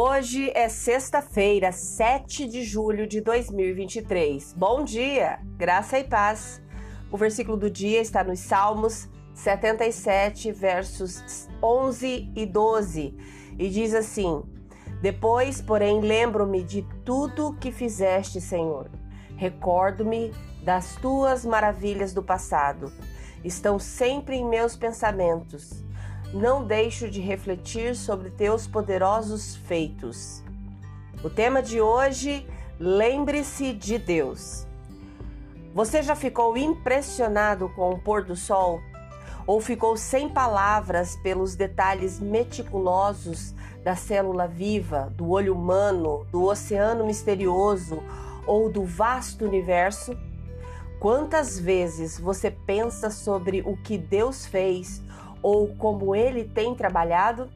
Hoje é sexta-feira, 7 de julho de 2023. Bom dia, graça e paz. O versículo do dia está nos Salmos 77, versos 11 e 12, e diz assim: Depois, porém, lembro-me de tudo que fizeste, Senhor. Recordo-me das tuas maravilhas do passado. Estão sempre em meus pensamentos não deixo de refletir sobre teus poderosos feitos. O tema de hoje, lembre-se de Deus. Você já ficou impressionado com o pôr do sol? Ou ficou sem palavras pelos detalhes meticulosos da célula viva, do olho humano, do oceano misterioso ou do vasto universo? Quantas vezes você pensa sobre o que Deus fez ou como ele tem trabalhado?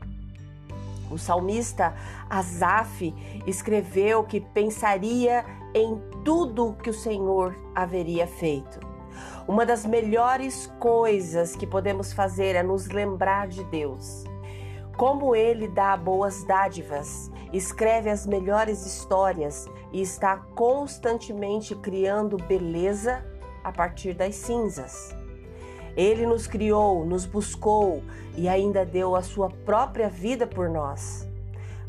O salmista Asaf escreveu que pensaria em tudo que o Senhor haveria feito. Uma das melhores coisas que podemos fazer é nos lembrar de Deus. Como ele dá boas dádivas, escreve as melhores histórias e está constantemente criando beleza a partir das cinzas. Ele nos criou, nos buscou e ainda deu a sua própria vida por nós.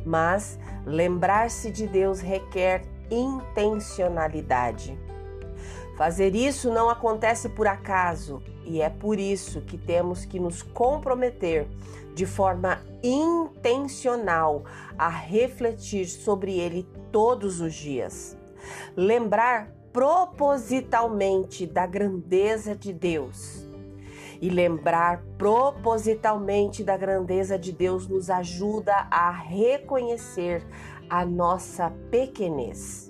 Mas lembrar-se de Deus requer intencionalidade. Fazer isso não acontece por acaso e é por isso que temos que nos comprometer de forma intencional a refletir sobre ele todos os dias. Lembrar propositalmente da grandeza de Deus e lembrar propositalmente da grandeza de Deus nos ajuda a reconhecer a nossa pequenez.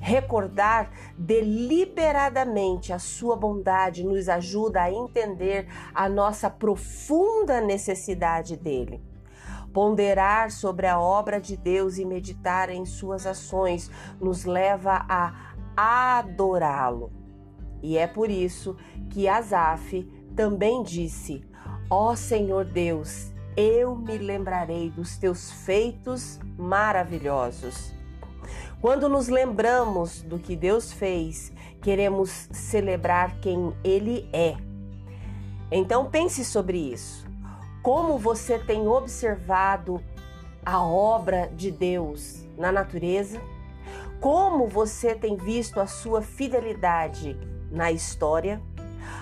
Recordar deliberadamente a sua bondade nos ajuda a entender a nossa profunda necessidade dele. Ponderar sobre a obra de Deus e meditar em suas ações nos leva a adorá-lo. E é por isso que Asaf também disse: Ó oh Senhor Deus, eu me lembrarei dos teus feitos maravilhosos. Quando nos lembramos do que Deus fez, queremos celebrar quem Ele é. Então pense sobre isso. Como você tem observado a obra de Deus na natureza? Como você tem visto a sua fidelidade na história?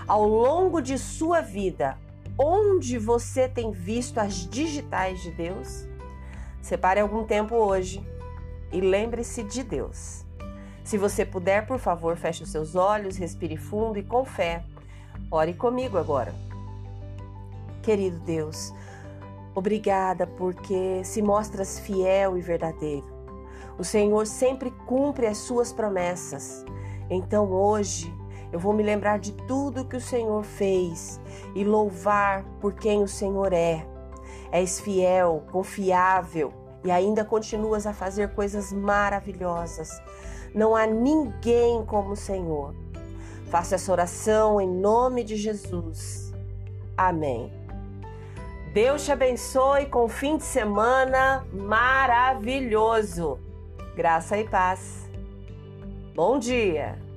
Ao longo de sua vida, onde você tem visto as digitais de Deus? Separe algum tempo hoje e lembre-se de Deus. Se você puder, por favor, feche os seus olhos, respire fundo e com fé. Ore comigo agora. Querido Deus, obrigada porque se mostras fiel e verdadeiro. O Senhor sempre cumpre as suas promessas. Então hoje eu vou me lembrar de tudo que o Senhor fez e louvar por quem o Senhor é. És fiel, confiável e ainda continuas a fazer coisas maravilhosas. Não há ninguém como o Senhor. Faça essa oração em nome de Jesus. Amém. Deus te abençoe com um fim de semana maravilhoso. Graça e paz. Bom dia!